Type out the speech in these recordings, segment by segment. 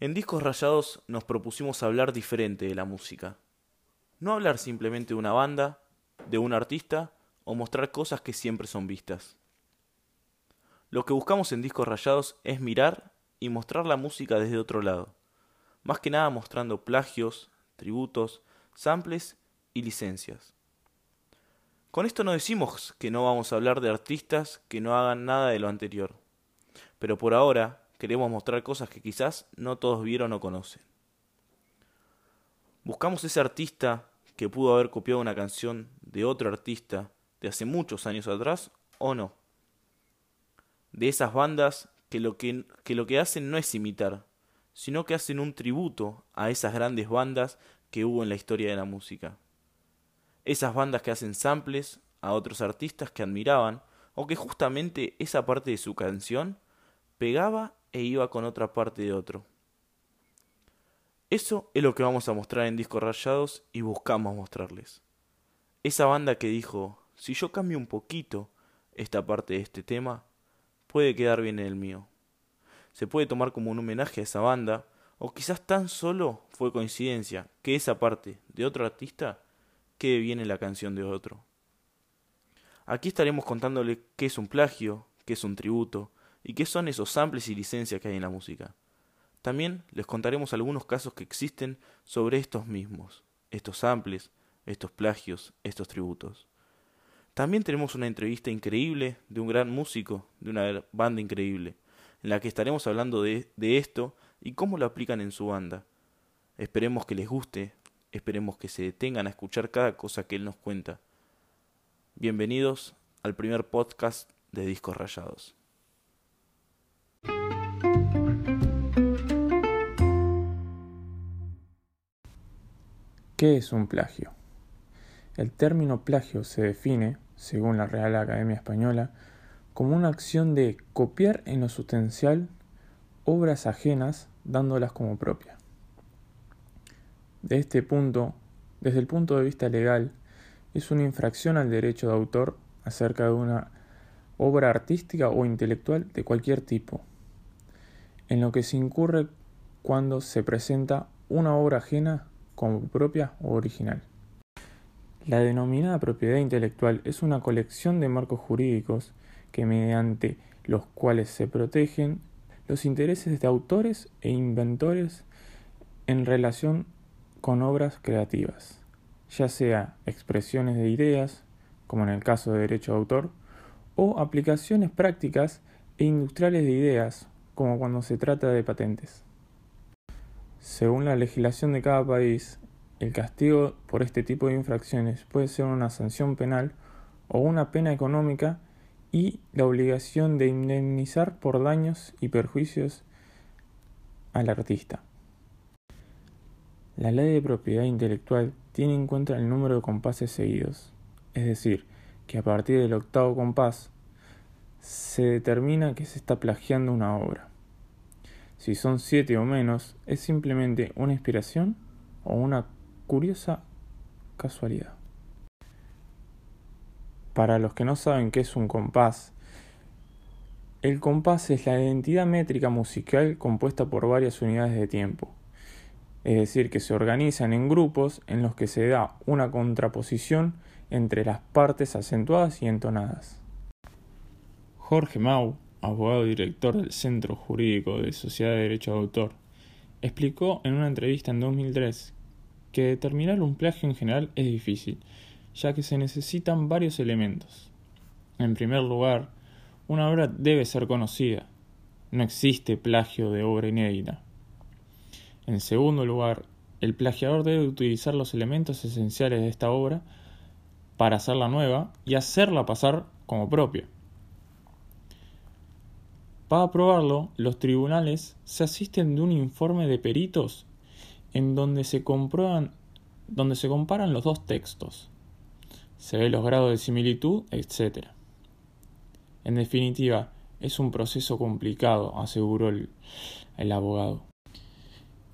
En Discos Rayados nos propusimos hablar diferente de la música. No hablar simplemente de una banda, de un artista o mostrar cosas que siempre son vistas. Lo que buscamos en Discos Rayados es mirar y mostrar la música desde otro lado, más que nada mostrando plagios, tributos, samples y licencias. Con esto no decimos que no vamos a hablar de artistas que no hagan nada de lo anterior, pero por ahora queremos mostrar cosas que quizás no todos vieron o conocen. Buscamos ese artista que pudo haber copiado una canción de otro artista de hace muchos años atrás o no. De esas bandas que lo que, que lo que hacen no es imitar, sino que hacen un tributo a esas grandes bandas que hubo en la historia de la música. Esas bandas que hacen samples a otros artistas que admiraban o que justamente esa parte de su canción pegaba e iba con otra parte de otro. Eso es lo que vamos a mostrar en Discos Rayados y buscamos mostrarles. Esa banda que dijo, si yo cambio un poquito esta parte de este tema, puede quedar bien en el mío. Se puede tomar como un homenaje a esa banda, o quizás tan solo fue coincidencia que esa parte de otro artista quede bien en la canción de otro. Aquí estaremos contándole qué es un plagio, qué es un tributo, y qué son esos samples y licencias que hay en la música. También les contaremos algunos casos que existen sobre estos mismos, estos samples, estos plagios, estos tributos. También tenemos una entrevista increíble de un gran músico, de una banda increíble, en la que estaremos hablando de, de esto y cómo lo aplican en su banda. Esperemos que les guste, esperemos que se detengan a escuchar cada cosa que él nos cuenta. Bienvenidos al primer podcast de Discos Rayados. ¿Qué es un plagio? El término plagio se define, según la Real Academia Española, como una acción de copiar en lo sustancial obras ajenas dándolas como propia. De este punto, desde el punto de vista legal, es una infracción al derecho de autor acerca de una obra artística o intelectual de cualquier tipo, en lo que se incurre cuando se presenta una obra ajena como propia o original. La denominada propiedad intelectual es una colección de marcos jurídicos que mediante los cuales se protegen los intereses de autores e inventores en relación con obras creativas, ya sea expresiones de ideas, como en el caso de derecho de autor, o aplicaciones prácticas e industriales de ideas, como cuando se trata de patentes. Según la legislación de cada país, el castigo por este tipo de infracciones puede ser una sanción penal o una pena económica y la obligación de indemnizar por daños y perjuicios al artista. La ley de propiedad intelectual tiene en cuenta el número de compases seguidos, es decir, que a partir del octavo compás se determina que se está plagiando una obra. Si son siete o menos, es simplemente una inspiración o una curiosa casualidad. Para los que no saben qué es un compás, el compás es la identidad métrica musical compuesta por varias unidades de tiempo, es decir, que se organizan en grupos en los que se da una contraposición entre las partes acentuadas y entonadas. Jorge Mau, abogado director del Centro Jurídico de Sociedad de Derecho de Autor, explicó en una entrevista en 2003 que determinar un plagio en general es difícil, ya que se necesitan varios elementos. En primer lugar, una obra debe ser conocida. No existe plagio de obra inédita. En segundo lugar, el plagiador debe utilizar los elementos esenciales de esta obra para hacerla nueva y hacerla pasar como propia. Para probarlo, los tribunales se asisten de un informe de peritos en donde se comprueban donde se comparan los dos textos. Se ve los grados de similitud, etc. En definitiva, es un proceso complicado, aseguró el, el abogado.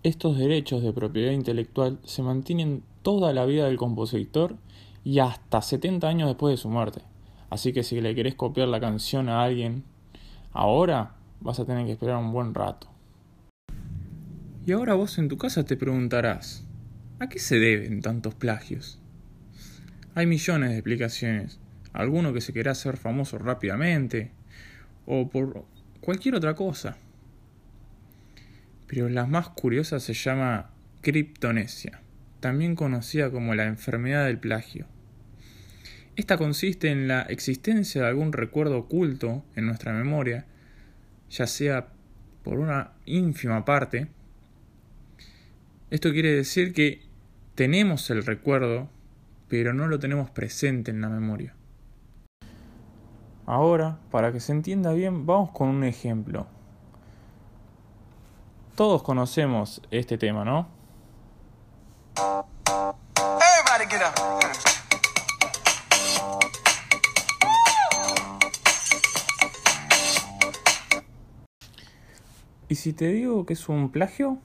Estos derechos de propiedad intelectual se mantienen toda la vida del compositor y hasta 70 años después de su muerte. Así que si le querés copiar la canción a alguien Ahora vas a tener que esperar un buen rato. Y ahora vos en tu casa te preguntarás, ¿a qué se deben tantos plagios? Hay millones de explicaciones, alguno que se quiera hacer famoso rápidamente, o por cualquier otra cosa. Pero la más curiosa se llama criptonesia, también conocida como la enfermedad del plagio. Esta consiste en la existencia de algún recuerdo oculto en nuestra memoria, ya sea por una ínfima parte. Esto quiere decir que tenemos el recuerdo, pero no lo tenemos presente en la memoria. Ahora, para que se entienda bien, vamos con un ejemplo. Todos conocemos este tema, ¿no? ¿Y si te digo que es un plagio?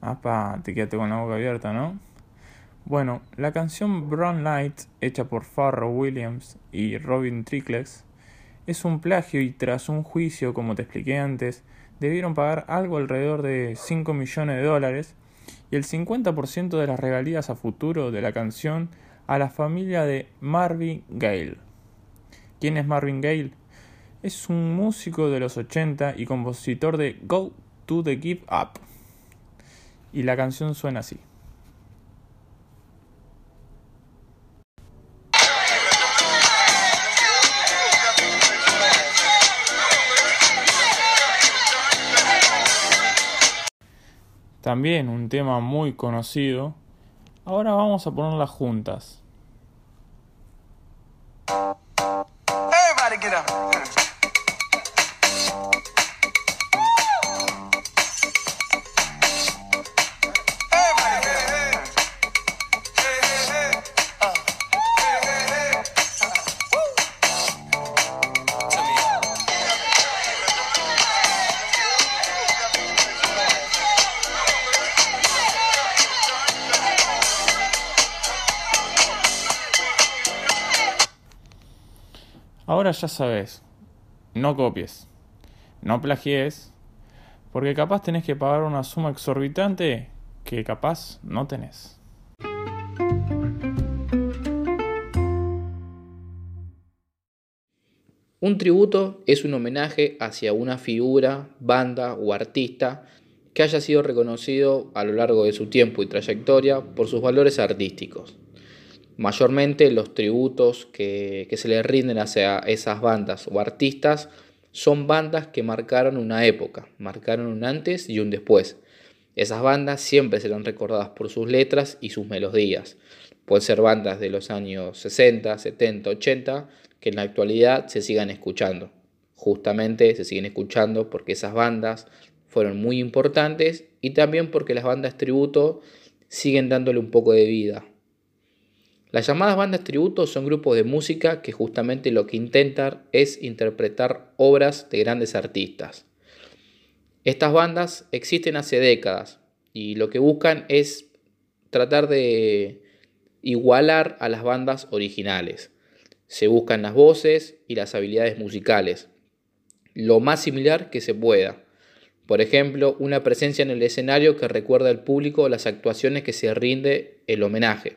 Apa, te quedaste con la boca abierta, ¿no? Bueno, la canción Brown Light, hecha por Pharrell Williams y Robin Trickles, es un plagio y tras un juicio, como te expliqué antes, debieron pagar algo alrededor de 5 millones de dólares y el 50% de las regalías a futuro de la canción a la familia de Marvin Gaye. ¿Quién es Marvin Gaye? Es un músico de los 80 y compositor de Go to the Give Up. Y la canción suena así. También un tema muy conocido. Ahora vamos a ponerlas juntas. Ahora ya sabes, no copies, no plagies, porque capaz tenés que pagar una suma exorbitante que capaz no tenés. Un tributo es un homenaje hacia una figura, banda o artista que haya sido reconocido a lo largo de su tiempo y trayectoria por sus valores artísticos. Mayormente los tributos que, se le rinden hacia esas bandas o artistas son bandas que marcaron una época, marcaron un antes y un después. Esas bandas siempre serán recordadas por sus letras y sus melodías. Pueden ser bandas de los años 60, 70, 80 que en la actualidad se sigan escuchando. Justamente se siguen escuchando porque esas bandas fueron muy importantes y también porque las bandas tributo siguen dándole un poco de vida, las llamadas bandas tributo son grupos de música que justamente lo que intentan es interpretar obras de grandes artistas. Estas bandas existen hace décadas y lo que buscan es tratar de igualar a las bandas originales. Se buscan las voces y las habilidades musicales, lo más similar que se pueda. Por ejemplo, una presencia en el escenario que recuerda al público las actuaciones que se rinde el homenaje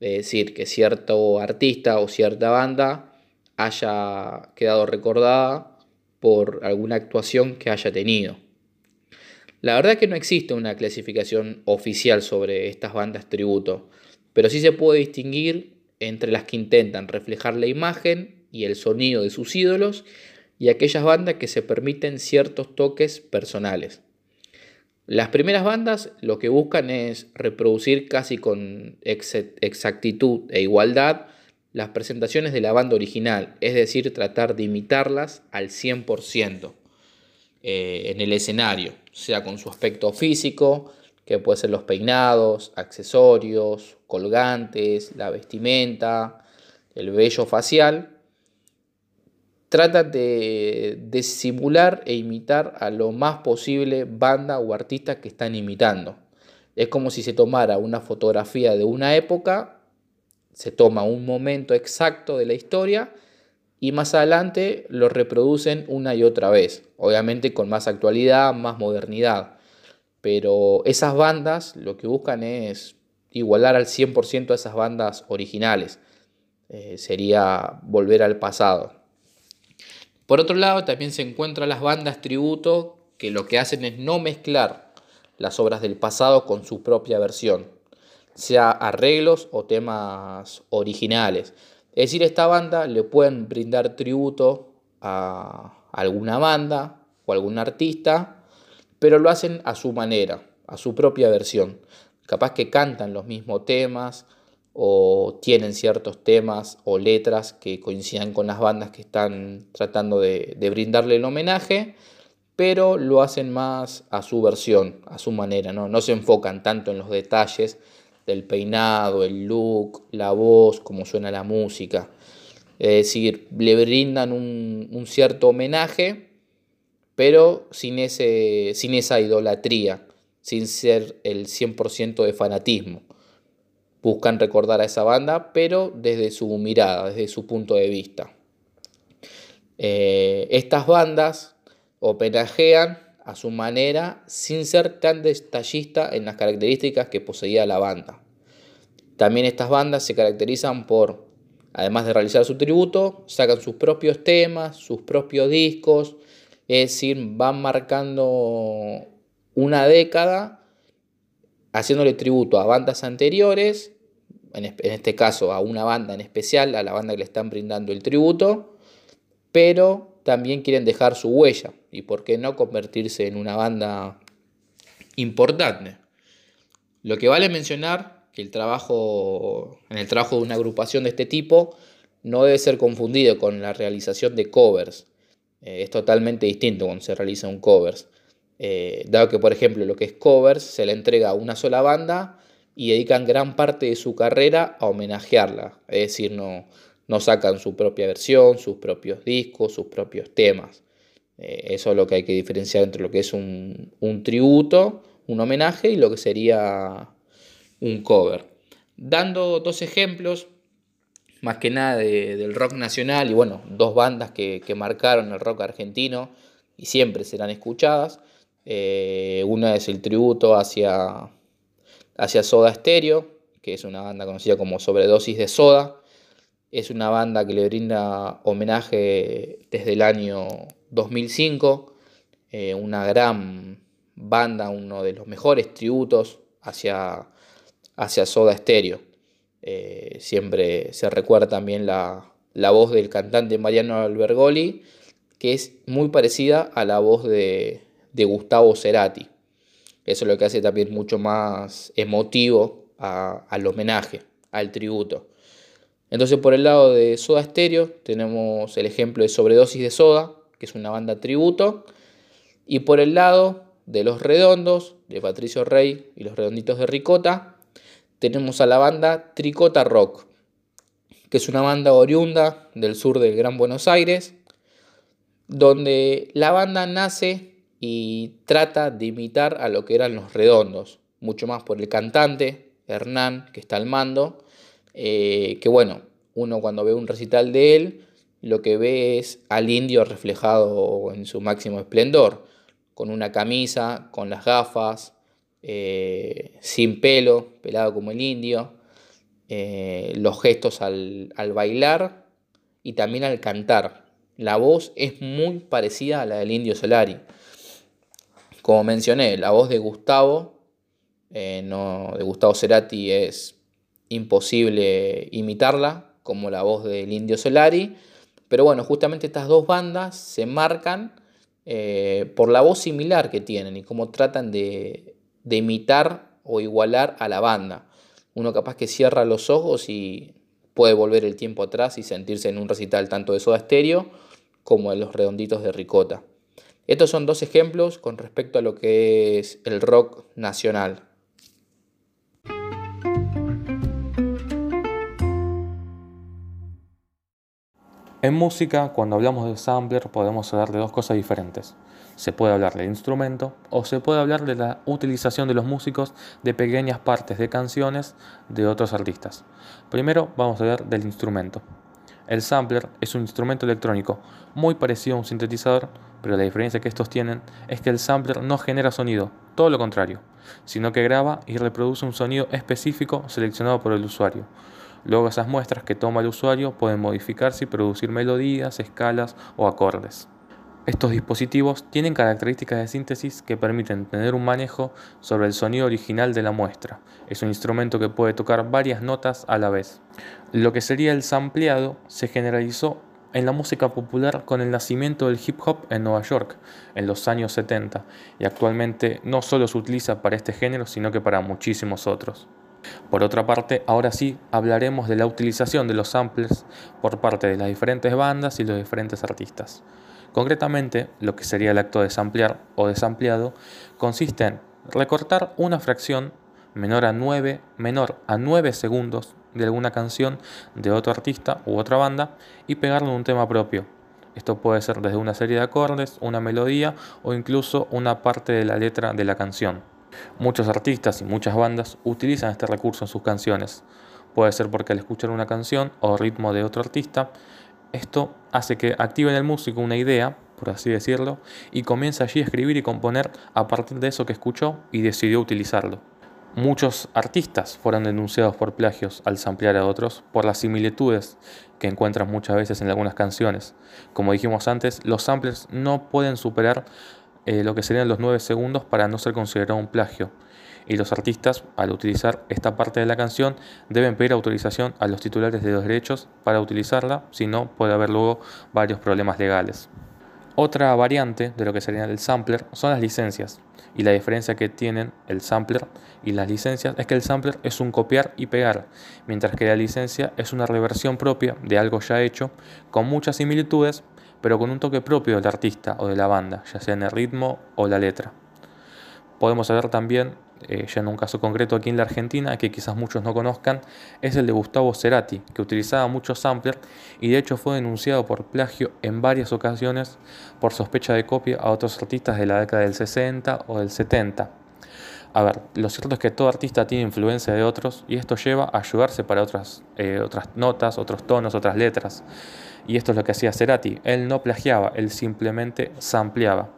es decir, que cierto artista o cierta banda haya quedado recordada por alguna actuación que haya tenido. La verdad es que no existe una clasificación oficial sobre estas bandas tributo, pero sí se puede distinguir entre las que intentan reflejar la imagen y el sonido de sus ídolos y aquellas bandas que se permiten ciertos toques personales. Las primeras bandas lo que buscan es reproducir casi con exactitud e igualdad las presentaciones de la banda original, es decir, tratar de imitarlas al 100% eh, en el escenario, sea con su aspecto físico, que puede ser los peinados, accesorios, colgantes, la vestimenta, el vello facial, trata de, simular e imitar a lo más posible banda o artista que están imitando. Es como si se tomara una fotografía de una época, se toma un momento exacto de la historia y más adelante lo reproducen una y otra vez, obviamente con más actualidad, más modernidad. pero esas bandas lo que buscan es igualar al 100% a esas bandas originales. Eh, sería volver al pasado. Por otro lado, también se encuentran las bandas tributo que lo que hacen es no mezclar las obras del pasado con su propia versión, sea arreglos o temas originales. Es decir, esta banda le pueden brindar tributo a alguna banda o algún artista, pero lo hacen a su manera, a su propia versión. Capaz que cantan los mismos temas, o tienen ciertos temas o letras que coincidan con las bandas que están tratando de, brindarle el homenaje, pero lo hacen más a su versión, a su manera, ¿no? no se enfocan tanto en los detalles del peinado, el look, la voz, cómo suena la música. Es decir, le brindan un, un cierto homenaje, pero sin, ese, sin esa idolatría, sin ser el 100% de fanatismo buscan recordar a esa banda, pero desde su mirada, desde su punto de vista. Eh, estas bandas homenajean a su manera sin ser tan detallista en las características que poseía la banda. También estas bandas se caracterizan por, además de realizar su tributo, sacan sus propios temas, sus propios discos, es decir, van marcando una década haciéndole tributo a bandas anteriores, en, este caso a una banda en especial, a la banda que le están brindando el tributo, pero también quieren dejar su huella y por qué no convertirse en una banda importante. Lo que vale mencionar que el trabajo en el trabajo de una agrupación de este tipo no debe ser confundido con la realización de covers. Eh, es totalmente distinto cuando se realiza un covers. Eh, dado que, por ejemplo, lo que es covers se le entrega a una sola banda y dedican gran parte de su carrera a homenajearla. Es decir, no, no sacan su propia versión, sus propios discos, sus propios temas. Eh, eso es lo que hay que diferenciar entre lo que es un, tributo, un homenaje y lo que sería un cover. Dando dos ejemplos, más que nada del rock nacional y bueno, dos bandas que marcaron el rock argentino y siempre serán escuchadas. Eh, una es el tributo hacia, hacia Soda Stereo, que es una banda conocida como Sobredosis de Soda. Es una banda que le brinda homenaje desde el año 2005. Eh, una gran banda, uno de los mejores tributos hacia, hacia Soda Stereo. Eh, siempre se recuerda también la, la voz del cantante Mariano Albergoli, que es muy parecida a la voz de, de Gustavo Cerati. Eso es lo que hace también mucho más emotivo al homenaje, al tributo. Entonces por el lado de Soda Stereo tenemos el ejemplo de Sobredosis de Soda, que es una banda tributo. Y por el lado de Los Redondos, de Patricio Rey y Los Redonditos de Ricota, tenemos a la banda Tricota Rock, que es una banda oriunda del sur del Gran Buenos Aires, donde la banda nace y trata de imitar a lo que eran los redondos, mucho más por el cantante, Hernán, que está al mando, eh, que bueno, uno cuando ve un recital de él, lo que ve es al indio reflejado en su máximo esplendor, con una camisa, con las gafas, eh, sin pelo, pelado como el indio, eh, los gestos al, al bailar y también al cantar. La voz es muy parecida a la del indio Solari. Como mencioné, la voz de Gustavo, eh, no, de Gustavo Cerati es imposible imitarla, como la voz del Indio Solari. Pero bueno, justamente estas dos bandas se marcan eh, por la voz similar que tienen y cómo tratan de, de imitar o igualar a la banda. Uno capaz que cierra los ojos y puede volver el tiempo atrás y sentirse en un recital tanto de Soda Stereo como de los redonditos de Ricota. Estos son dos ejemplos con respecto a lo que es el rock nacional. En música, cuando hablamos de sampler, podemos hablar de dos cosas diferentes. Se puede hablar del instrumento o se puede hablar de la utilización de los músicos de pequeñas partes de canciones de otros artistas. Primero vamos a hablar del instrumento. El sampler es un instrumento electrónico muy parecido a un sintetizador, pero la diferencia que estos tienen es que el sampler no genera sonido, todo lo contrario, sino que graba y reproduce un sonido específico seleccionado por el usuario. Luego esas muestras que toma el usuario pueden modificarse y producir melodías, escalas o acordes. Estos dispositivos tienen características de síntesis que permiten tener un manejo sobre el sonido original de la muestra. Es un instrumento que puede tocar varias notas a la vez. Lo que sería el sampleado se generalizó en la música popular con el nacimiento del hip hop en Nueva York en los años 70 y actualmente no solo se utiliza para este género sino que para muchísimos otros. Por otra parte, ahora sí hablaremos de la utilización de los samples por parte de las diferentes bandas y los diferentes artistas. Concretamente, lo que sería el acto de samplear o desampleado consiste en recortar una fracción menor a 9, menor a 9 segundos de alguna canción de otro artista u otra banda y pegarlo en un tema propio. Esto puede ser desde una serie de acordes, una melodía o incluso una parte de la letra de la canción. Muchos artistas y muchas bandas utilizan este recurso en sus canciones. Puede ser porque al escuchar una canción o ritmo de otro artista esto hace que active en el músico una idea, por así decirlo, y comienza allí a escribir y componer a partir de eso que escuchó y decidió utilizarlo. Muchos artistas fueron denunciados por plagios al samplear a otros por las similitudes que encuentran muchas veces en algunas canciones. Como dijimos antes, los samplers no pueden superar eh, lo que serían los 9 segundos para no ser considerado un plagio y los artistas, al utilizar esta parte de la canción, deben pedir autorización a los titulares de los derechos para utilizarla, si no puede haber luego varios problemas legales. Otra variante de lo que sería el sampler son las licencias. Y la diferencia que tienen el sampler y las licencias es que el sampler es un copiar y pegar, mientras que la licencia es una reversión propia de algo ya hecho, con muchas similitudes, pero con un toque propio del artista o de la banda, ya sea en el ritmo o la letra. Podemos ver también eh, ya en un caso concreto aquí en la Argentina, que quizás muchos no conozcan, es el de Gustavo Cerati, que utilizaba muchos samplers y de hecho fue denunciado por plagio en varias ocasiones por sospecha de copia a otros artistas de la década del 60 o del 70. A ver, lo cierto es que todo artista tiene influencia de otros y esto lleva a ayudarse para otras, eh, otras notas, otros tonos, otras letras. Y esto es lo que hacía Cerati. Él no plagiaba, él simplemente sampleaba.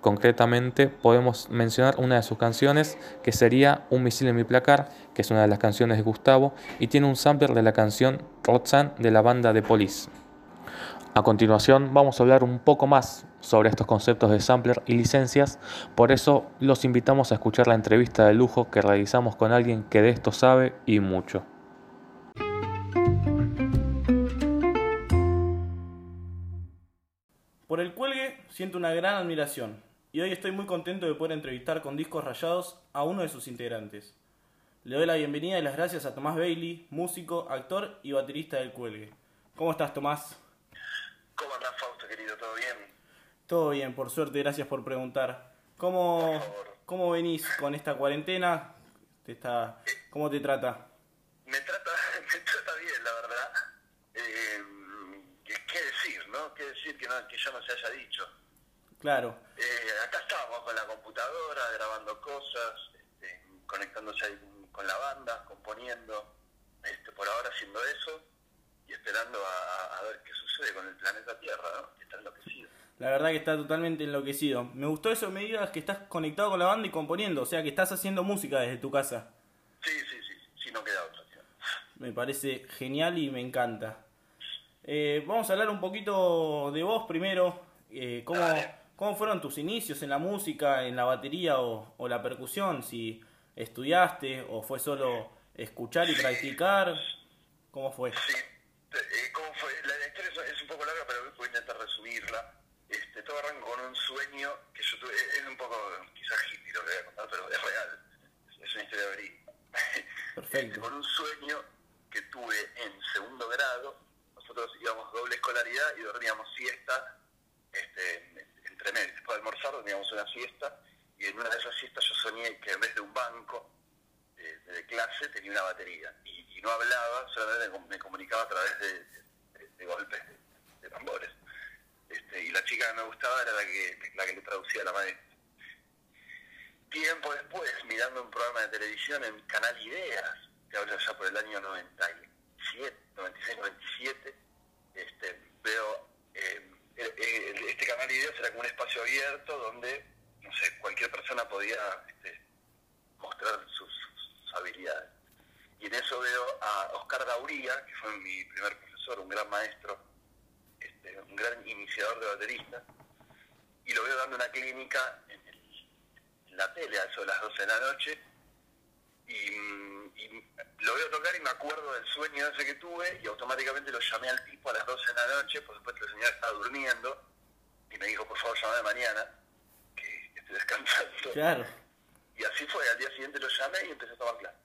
Concretamente podemos mencionar una de sus canciones que sería Un misil en mi placar, que es una de las canciones de Gustavo y tiene un sampler de la canción Roxanne de la banda de Police. A continuación vamos a hablar un poco más sobre estos conceptos de sampler y licencias, por eso los invitamos a escuchar la entrevista de lujo que realizamos con alguien que de esto sabe y mucho. Por el cuelgue siento una gran admiración y hoy estoy muy contento de poder entrevistar con Discos Rayados a uno de sus integrantes. Le doy la bienvenida y las gracias a Tomás Bailey, músico, actor y baterista del Cuelgue. ¿Cómo estás, Tomás? ¿Cómo andás, Fausto, querido? ¿Todo bien? Todo bien, por suerte, gracias por preguntar. ¿Cómo, ¿cómo venís con esta cuarentena? ¿Te está, ¿Cómo te trata? Me trata, me trata bien, la verdad. Eh, ¿Qué decir, no? ¿Qué decir que, no, que ya no se haya dicho? Claro. Eh, acá estábamos con la computadora, grabando cosas, este, conectándose con la banda, componiendo, este, por ahora haciendo eso y esperando a, ver qué sucede con el planeta Tierra, ¿no? que está enloquecido. La verdad que está totalmente enloquecido. Me gustó eso, me digas que estás conectado con la banda y componiendo, o sea que estás haciendo música desde tu casa. Sí, sí, sí, sí, no queda otra. Me parece genial y me encanta. Eh, vamos a hablar un poquito de vos primero. Eh, ¿cómo, ¿Cómo fueron tus inicios en la música, en la batería o, la percusión? Si estudiaste o fue solo escuchar y practicar, ¿cómo fue? Sí, eh, ¿cómo fue? La historia es un poco larga, pero voy a intentar resumirla. Este, todo arrancó con un sueño que yo tuve, es un poco quizás hippie lo que voy a contar, pero es real, es una historia verídica. Perfecto. Este, con un sueño que tuve en segundo grado, nosotros íbamos doble escolaridad y dormíamos siesta teníamos una siesta y en una de esas siestas yo soñé que en vez de un banco de, clase tenía una batería y, no hablaba, solamente me comunicaba a través de, golpes de, tambores. Este, y la chica que me gustaba era la que, la que le traducía a la maestra. Tiempo después, mirando un programa de televisión en Canal Ideas, que habla ya por el año 97, 96, 97, este, veo eh, eh, eh, este canal de videos era como un espacio abierto donde, no sé, cualquier persona podía este, mostrar sus, habilidades. Y en eso veo a Oscar Dauría, que fue mi primer profesor, un gran maestro, este, un gran iniciador de baterista, y lo veo dando una clínica en la tele a eso de las 12 de la noche, y, mm, y lo veo tocar y me acuerdo del sueño ese que tuve, y automáticamente lo llamé al tipo a las 12 de la noche, por supuesto el señor estaba durmiendo, y me dijo, por favor, llamame mañana, que, estoy descansando. Claro. Y así fue, al día siguiente lo llamé y empecé a tomar clase.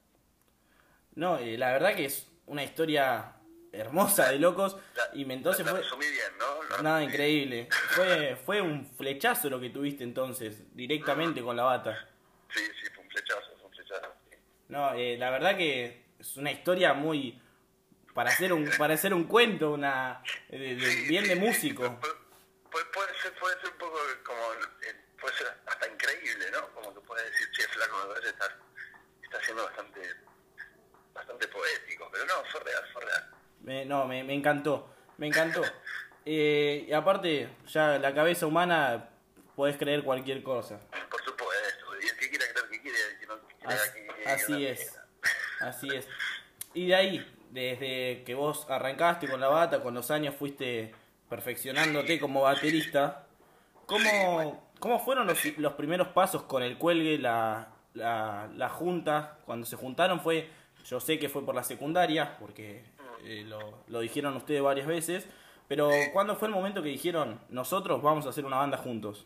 No, eh, la verdad que es una historia hermosa de locos. La- Y me- entonces la fue. resumí bien, ¿no? Lo Nada, resumí increíble. Fue, fue un flechazo lo que tuviste entonces, directamente con la bata. Sí, sí, fue un flechazo, fue un flechazo. sí. No, eh, la verdad que es una historia muy. Para hacer un, para hacer un cuento, una. de- de- Sí, bien sí, de músico. pu- pu- puede, ser, puede ser un poco como, eh, puede ser hasta increíble, ¿no? Como que puede decir, che, flaco, me parece estar, está siendo bastante, bastante poético, pero no, fue real, fue real. Me- no, me, me encantó. Me encantó. Eh, y aparte, ya la cabeza humana podés creer cualquier cosa. Por supuesto, y el que quiera creer que quiere, el que no quiera así es. Así es. Y de ahí, desde que vos arrancaste con la bata, con los años fuiste perfeccionándote como baterista, ¿cómo, cómo fueron los, los primeros pasos con el cuelgue, la, la, la junta? Cuando se juntaron fue, yo sé que fue por la secundaria, porque eh, lo, lo dijeron ustedes varias veces, pero ¿cuándo fue el momento que dijeron, nosotros vamos a hacer una banda juntos?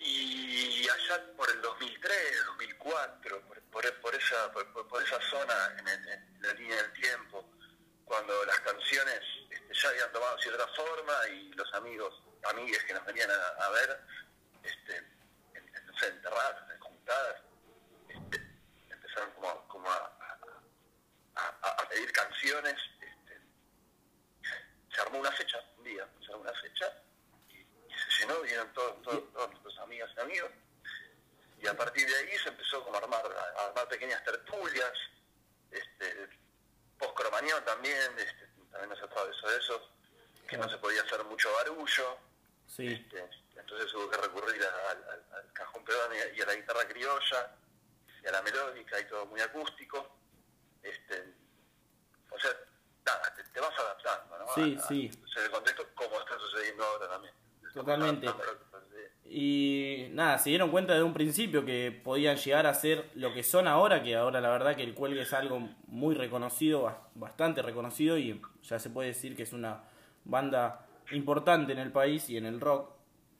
Y allá por el 2003, 2004, por, por, por esa, por, esa zona en, el- en la línea del tiempo, cuando las canciones este, ya habían tomado cierta forma y los amigos, amigues que nos venían a, a ver, este, en, en, no sé, en terrazas, en juntadas, este, empezaron como, como a, a- a- a pedir canciones. Este, se armó una fecha, un día, se armó una fecha y, y se llenó, vinieron todos, todos, todos nuestros amigas y amigos. Y a partir de ahí se empezó como a armar, a armar pequeñas tertulias, este, post-cromañón también, este, también nos atravesó eso, que no se podía hacer mucho barullo, Sí, este, entonces hubo que recurrir a- al, cajón pedón y a, y a la guitarra criolla y a la melódica y todo muy acústico. Este, o sea, nada, te, te vas adaptando, ¿no? Sí, A- sí. o sea, el contexto como está sucediendo ahora también. Totalmente a lo que sucede. Y nada, se dieron cuenta de un principio que podían llegar a ser lo que son ahora, que ahora la verdad que el cuelgue es algo muy reconocido, bas- bastante reconocido y ya se puede decir que es una banda importante en el país y en el rock.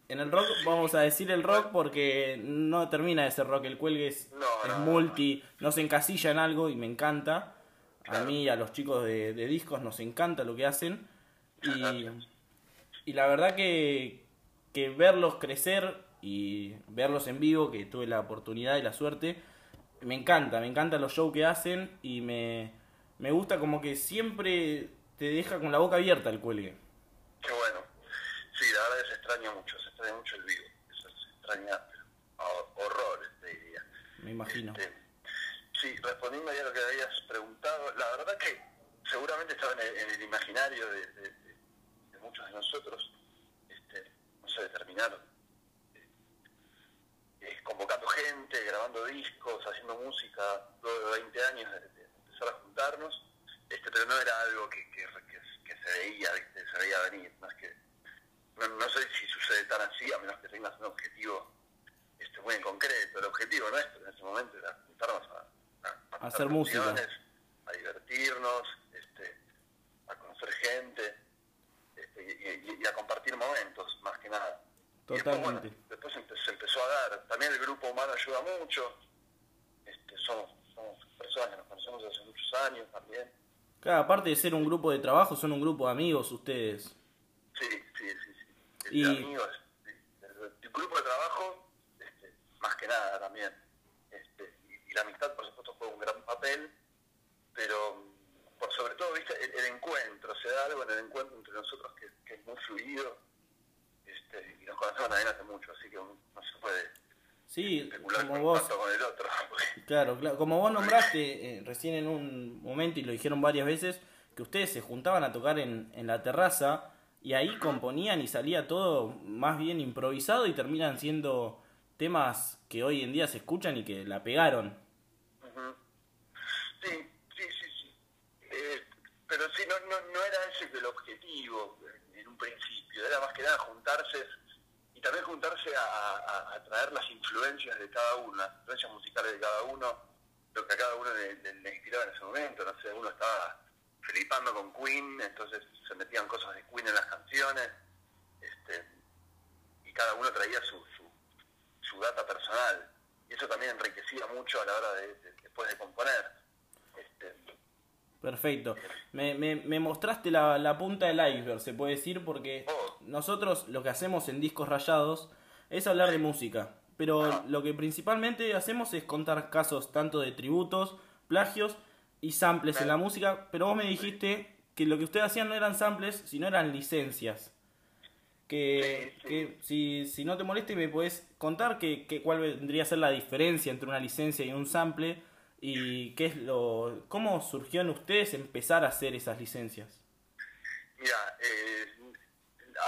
En el rock vamos a decir el rock porque no termina de ser rock, el cuelgue es, No, multi, no se encasilla en algo y me encanta. A mí y a los chicos de, de discos nos encanta lo que hacen. Y, y la verdad que, que verlos crecer y verlos en vivo, que tuve la oportunidad y la suerte, me encanta, me encantan los shows que hacen y me, me gusta como que siempre te deja con la boca abierta el cuelgue. Qué bueno. Sí, la verdad que se extraña mucho, se extraña mucho el vivo. Eso se extraña horrores, te diría. Me imagino. Este, sí, respondiendo ya a lo que habías preguntado, la verdad que seguramente estaba en el, en el imaginario de, de- de- de muchos de nosotros, este, no sé, determinar, eh, convocando gente, grabando discos, haciendo música, luego de 20 años de, de empezar a juntarnos, este, pero no era algo que, que, que- que se veía, ¿viste? se veía venir, no es que no, no sé si sucede tan así, a menos que tengas un objetivo este, muy en concreto. El objetivo nuestro en ese momento era juntarnos a, a- a Hacer música. a divertirnos, este, a conocer gente este, y, y- y a compartir momentos, más que Y después, bueno, Totalmente. después se empezó a dar. También el grupo humano ayuda mucho. Este, somos, somos personas que nos conocemos hace muchos años también. Claro, aparte de ser un grupo de trabajo, son un grupo de amigos ustedes. Sí, sí, sí. sí. El Y- amigos, el, grupo de trabajo, este, más que nada también. Este, y, la amistad, por supuesto, juega un gran papel, pero por sobre todo, viste, el, el encuentro, se da algo en el encuentro entre nosotros que, que es muy fluido y nos conocemos también hace mucho, así que no se puede Sí, especular como vos, con el otro. Claro, claro. Como vos nombraste eh, recién en un momento y lo dijeron varias veces, que ustedes se juntaban a tocar en, en la terraza y ahí componían y salía todo más bien improvisado y terminan siendo temas que hoy en día se escuchan y que la pegaron. Sí, sí, sí, sí. Eh, pero sí, no, no, no era ese el objetivo eh, en un principio, era más que nada juntarse y también juntarse a, traer las influencias de cada uno, las influencias musicales de cada uno, lo que a cada uno le, inspiraba en ese momento, no sé, uno estaba flipando con Queen, entonces se metían cosas de Queen en las canciones, este, y cada uno traía su, su, data personal, y eso también enriquecía mucho a la hora de- después de componer. Perfecto. Me, me, me mostraste la, la punta del iceberg, se puede decir, porque nosotros lo que hacemos en Discos Rayados es hablar de música. Pero lo que principalmente hacemos es contar casos tanto de tributos, plagios y samples en la música. Pero vos me dijiste que lo que ustedes hacían no eran samples, sino eran licencias. Que, Sí, sí. que si, si no te molesta me puedes contar que, que cuál vendría a ser la diferencia entre una licencia y un sample y qué es lo cómo surgió en ustedes empezar a hacer esas licencias. Mira, eh,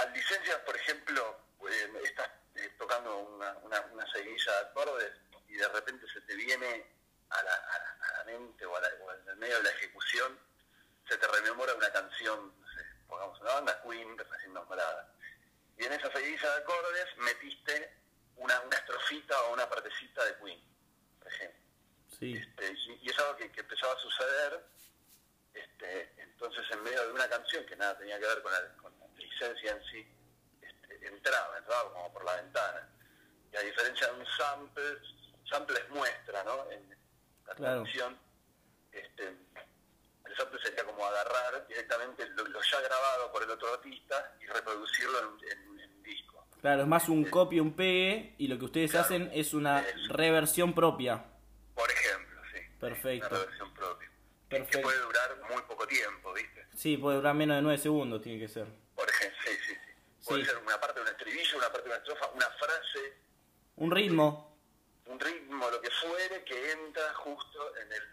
a licencias, por ejemplo, eh, estás eh, tocando una, una, una seguilla de acordes y de repente se te viene a la, a la, a la mente o, a la- en el medio de la ejecución, se te rememora una canción, no sé, pongamos una banda, Queen, recién nombrada. Y en esa seguilla de acordes metiste una, una estrofita o una partecita de Queen, por ejemplo. Sí, Este, y, y es algo que, que empezaba a suceder este, entonces en medio de una canción que nada tenía que ver con la, con la licencia en sí este, entraba, entraba como por la ventana y a diferencia de un sample sample es muestra ¿no? en la Claro. canción este, el sample sería como agarrar directamente lo, lo ya grabado por el otro artista y reproducirlo en, en- en disco claro, es más un copy un pegue y lo que ustedes Claro. hacen es una reversión propia. Por ejemplo sí Perfecto. una versión propia Perfecto. que puede durar muy poco tiempo ¿viste? Sí, puede durar menos de 9 segundos, tiene que ser. Por ejemplo, sí, sí, sí. Puede Sí. ser una parte de un estribillo, una parte de una estrofa, una frase, Un ritmo, un ritmo, lo que fuere, que entra justo en, el,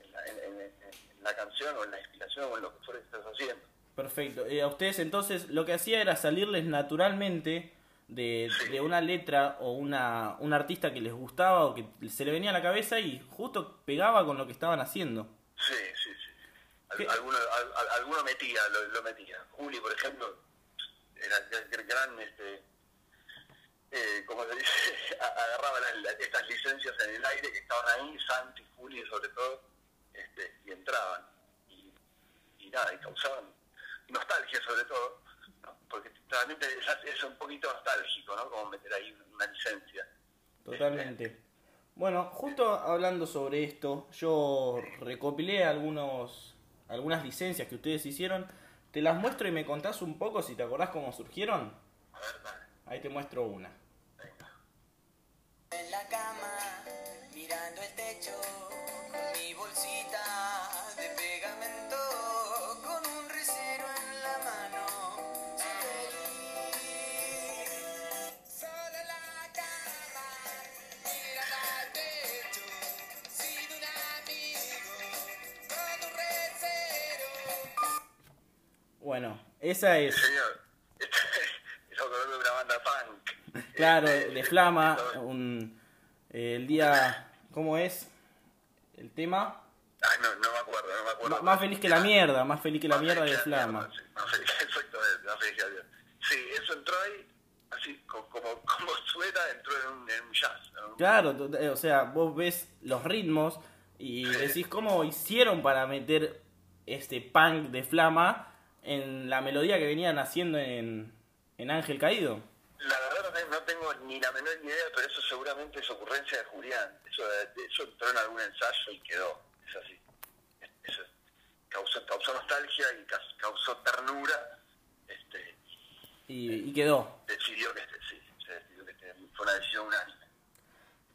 en, la, en- en- en la canción o en la inspiración o en lo que fuere que estás haciendo. perfecto. Eh, a ustedes entonces lo que hacía era salirles naturalmente de, de una letra o una, un artista que les gustaba o que se le venía a la cabeza y justo pegaba con lo que estaban haciendo. Sí, sí, sí. Alguno, al- al- alguno metía, lo, lo metía. Juli, por ejemplo, era era gran, este, eh, como se dice, agarraba las- las- estas licencias en el aire que estaban ahí, Santi, Juli sobre todo, este, y entraban. Y, y nada, y causaban nostalgia sobre todo, ¿no? porque realmente es, es un poquito nostálgico, ¿no? Como meter ahí una licencia. Totalmente. Bueno, justo hablando sobre esto, yo recopilé algunos algunas licencias que ustedes hicieron. Te las muestro y me contás un poco si te acordás cómo surgieron. A ver, dale. Ahí te muestro una. En la cama, mirando el techo, con mi bolsita Bueno, esa es, Señor, algo de una banda punk. claro, Este, de Flama, un, eh, el día, ¿cómo es? El tema, Ay, no, no me acuerdo, no me acuerdo. Más feliz que la mierda, más feliz que la mierda de Flama. sí, Más feliz, exactamente, más feliz que la mierda. Sí, eso entró ahí, así co- como, como suena, entró en un, en un jazz. ¿no? Claro, eh, o sea, vos ves los ritmos y decís cómo hicieron para meter este punk de Flama en la melodía que venían haciendo en, en Ángel Caído. La verdad no tengo, ni la menor idea, pero eso seguramente es ocurrencia de Julián. Eso, eso entró en algún ensayo y quedó. Es así. Es- Eso causó, causó nostalgia y causó ternura. Este, Y, y quedó. decidió que este, sí, se decidió que este, fue una decisión unánime.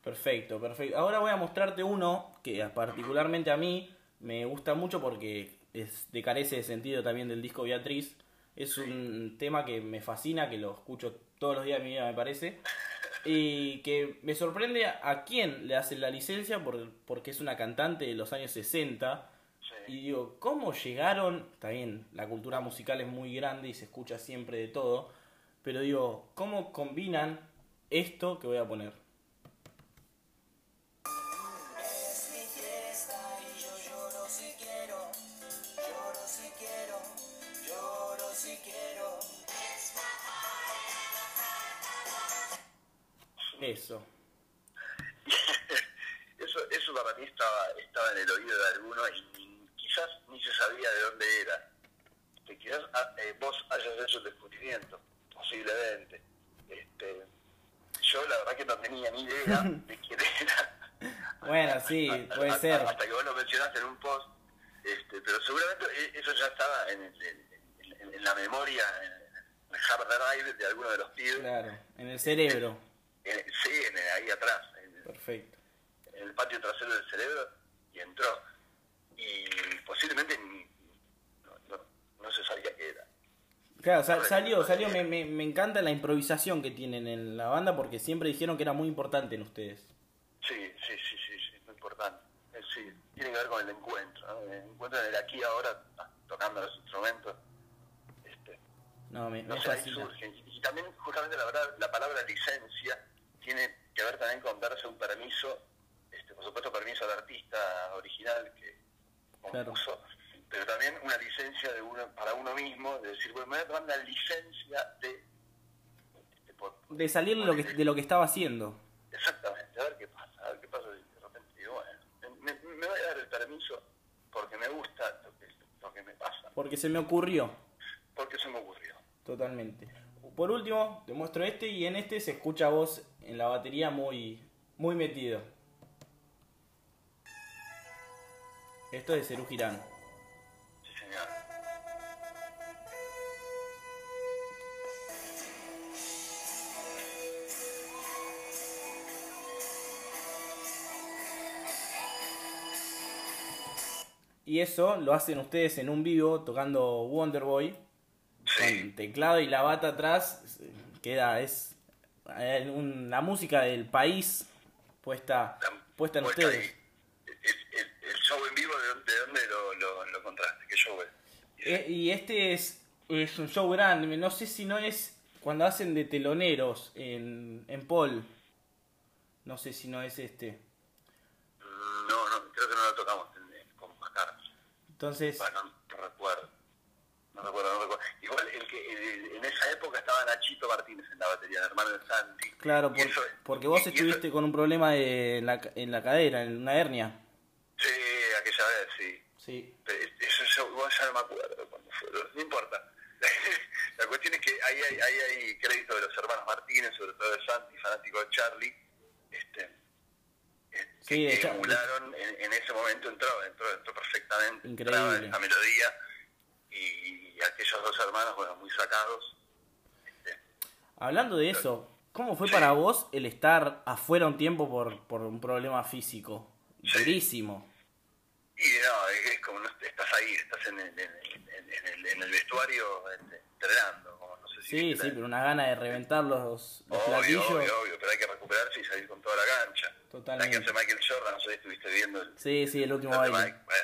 Perfecto, perfecto. Ahora voy a mostrarte uno que particularmente a mí me gusta mucho porque es de carece de sentido también del disco Beatriz. Es un tema que me fascina, que lo escucho todos los días de mi vida me parece. Y que me sorprende a quién le hacen la licencia por- porque es una cantante de los años 60. Sí. y digo, ¿cómo llegaron? Bien, la cultura musical es muy grande y se escucha siempre de todo, pero digo, ¿cómo combinan esto que voy a poner? Eso. Eso, eso para mí estaba, estaba en el oído de alguno y quizás ni se sabía de dónde era. Que quizás ah, eh, vos hayas hecho el descubrimiento, posiblemente. Este, yo la verdad que no tenía ni idea de quién era. Bueno, sí, puede hasta- ser. Hasta que vos lo mencionaste en un post, este, pero seguramente e- eso ya estaba en, el- en- en- en la memoria, en el hard drive de alguno de los pibes. Claro, en el cerebro. En- sí, en el- ahí atrás, en, Perfecto. en el patio trasero del cerebro, y entró. Y posiblemente ni- no, no- no se sabía qué era. Claro, sa- salió, salió, me, me, me encanta la improvisación que tienen en la banda porque siempre dijeron que era muy importante en ustedes. Sí, sí, sí, sí, sí, muy importante. Eh, sí, tiene que ver con el encuentro, ¿no? El encuentro en el aquí ahora, ah, tocando los instrumentos. Este, No, me, no me sé, ahí surge. Y, y también, justamente, la, verdad, la palabra licencia tiene que ver también con darse un permiso, este, por supuesto, permiso al artista original que Claro. compuso, pero también una licencia de uno, para uno mismo, de decir, bueno, me voy a tomar la licencia de... este, por- De salir de lo que, de lo que estaba haciendo. Exactamente, a ver qué pasa, a ver qué pasa y de repente digo, bueno, me, me voy a dar el permiso porque me gusta lo que, lo que me pasa, Porque se me ocurrió. porque se me ocurrió. Totalmente. Por último, te muestro este y en este se escucha a vos en la batería muy, muy metido. Esto es de Cerú Girán. Sí, señor. Y eso lo hacen ustedes en un vivo tocando Wonderboy. Sí, Con teclado y la bata atrás. Queda, es eh, un- la música del país puesta, la- puesta en puesta ustedes. El, el- el show en vivo, ¿de dónde, de dónde lo, lo, lo encontraste? ¿Qué show es? Eh, y este es, es un show grande, no sé si no es cuando hacen de teloneros en, en Paul. No sé si no es este. No, no, creo que no lo tocamos en- en- con. Entonces, Bueno, no recuerdo. No recuerdo, no recuerdo. Igual el que el- en esa época estaba Nachito Martínez en la batería, el hermano de Santi. claro, por- eso- porque vos estuviste eso- con un problema de en la, en la cadera, en una hernia. Sí, aquella vez, sí. Sí, Pero Eso yo ya no me acuerdo cuándo fue, no importa. La cuestión es que ahí hay, ahí hay crédito de los hermanos Martínez, sobre todo de Santi, fanático de Charlie, este, eh, Sí, que, emularon en, en ese momento entró, entró, entró perfectamente, Increíble. esa melodía y, y aquellos dos hermanos, bueno, muy sacados. Este, hablando de eso, ¿cómo fue Sí. para vos el estar afuera un tiempo por, por un problema físico? Sí. Durísimo. y no, es, es como no estás ahí, estás en el, en, el- en el, en el vestuario este, entrenando, como no sé si Sí, sí, pero una gana de reventar los, los Obvio, platillos. obvio, obvio, pero hay que recuperarse y salir con toda la cancha. Totalmente. La que hace Michael Jordan, no sé si estuviste viendo el, Sí, sí, el último baile. Mike, bueno,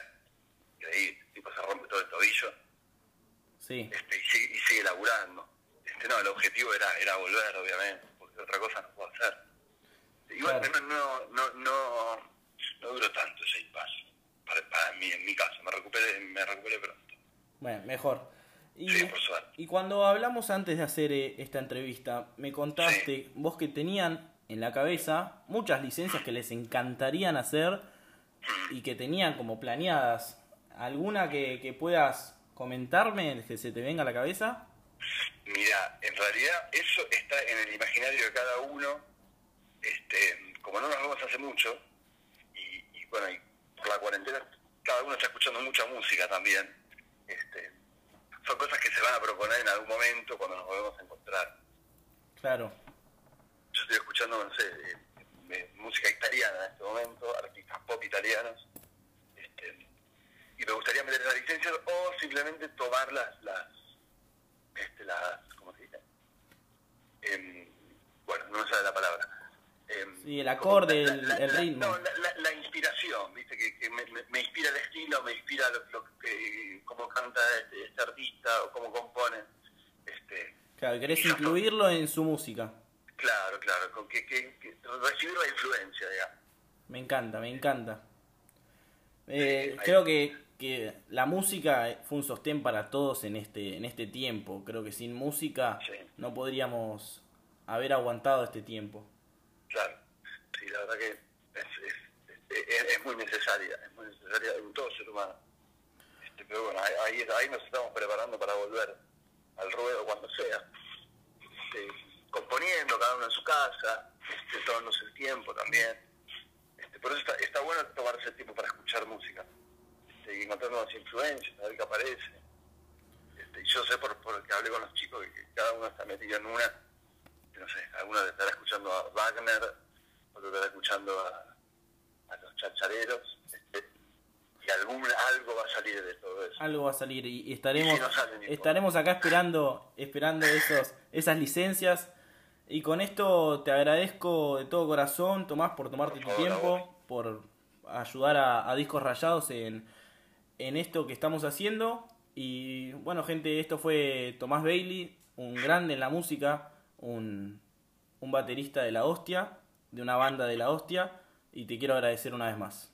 increíble, el tipo se rompe todo el tobillo Sí, este, y, sigue, y sigue laburando. Este, no, el objetivo era, era volver, obviamente, porque otra cosa no puedo hacer. Igual Claro. no, no, no, no duró tanto ese impasse, para, para mí, en mi caso, me recuperé, me recuperé pronto. bueno, mejor. Y, Sí, por suerte. y cuando hablamos antes de hacer eh, esta entrevista, me contaste vos que tenían en la cabeza muchas licencias que les encantarían hacer y que tenían como planeadas. ¿Alguna que, que puedas comentarme, que se te venga a la cabeza? Mira, en realidad eso está en el imaginario de cada uno. Este, como no nos vemos hace mucho, y, y bueno, y por la cuarentena cada uno está escuchando mucha música también. Este, son cosas que se van a proponer en algún momento cuando nos volvemos a encontrar. Claro, Yo estoy escuchando, no sé, eh, eh, música italiana en este momento, artistas pop italianos. Este, y me gustaría meter las licencias o simplemente tomar las, las, este, las ¿cómo se dice? Em, bueno, no me sale la palabra. Em, Sí, el acorde, el- el ritmo. No, la, inspiración ¿viste? Que, que me, me- inspira el estilo, me inspira lo, lo que, cómo canta este, este artista o cómo compone. Este, Claro, querés incluirlo en su música. claro, claro, con que, que, que recibir la influencia, digamos. Me encanta, me encanta. Eh, creo que, que la música fue un sostén para todos en este, en este tiempo. Creo que sin música Sí. no podríamos haber aguantado este tiempo. Claro, sí, la verdad que es, es, es- es muy necesaria, es muy necesaria en todo ser humano. Este, pero bueno, ahí, ahí, ahí nos estamos preparando para volver al ruedo cuando sea. Este, componiendo cada uno en su casa, este, tomándose el tiempo también. Este, por eso está, está bueno tomarse el tiempo para escuchar música este, y encontrar nuevas influencias, a ver qué aparece. Este, y yo sé por, por que hablé con los chicos que cada uno está metido en una que no sé, alguno estará escuchando a Wagner, otro estará escuchando a, a los chachareros, este, y algún, algo va a salir de todo eso. Algo va a salir y, estaremos, Y si no sale, no importa. estaremos acá esperando, esperando esos, esas licencias. Y con esto te agradezco de todo corazón, Tomás, por tomarte Por tu favor, tiempo, por ayudar a, a Discos Rayados en, en esto que estamos haciendo. Y bueno, gente, esto fue Tomás Bailey, un grande en la música, un, un baterista de la hostia, de una banda de la hostia. Y te quiero agradecer una vez más.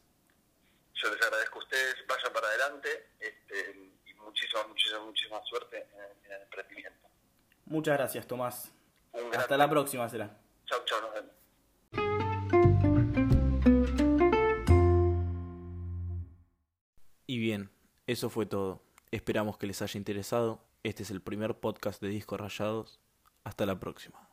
Yo les agradezco a ustedes, vayan para adelante este, y muchísima, muchísima, muchísima suerte en, en el emprendimiento. Muchas gracias, Tomás. Hasta la próxima será. Chau, chau, nos vemos. Y bien, eso fue todo. Esperamos que les haya interesado. Este es el primer podcast de Discos Rayados. Hasta la próxima.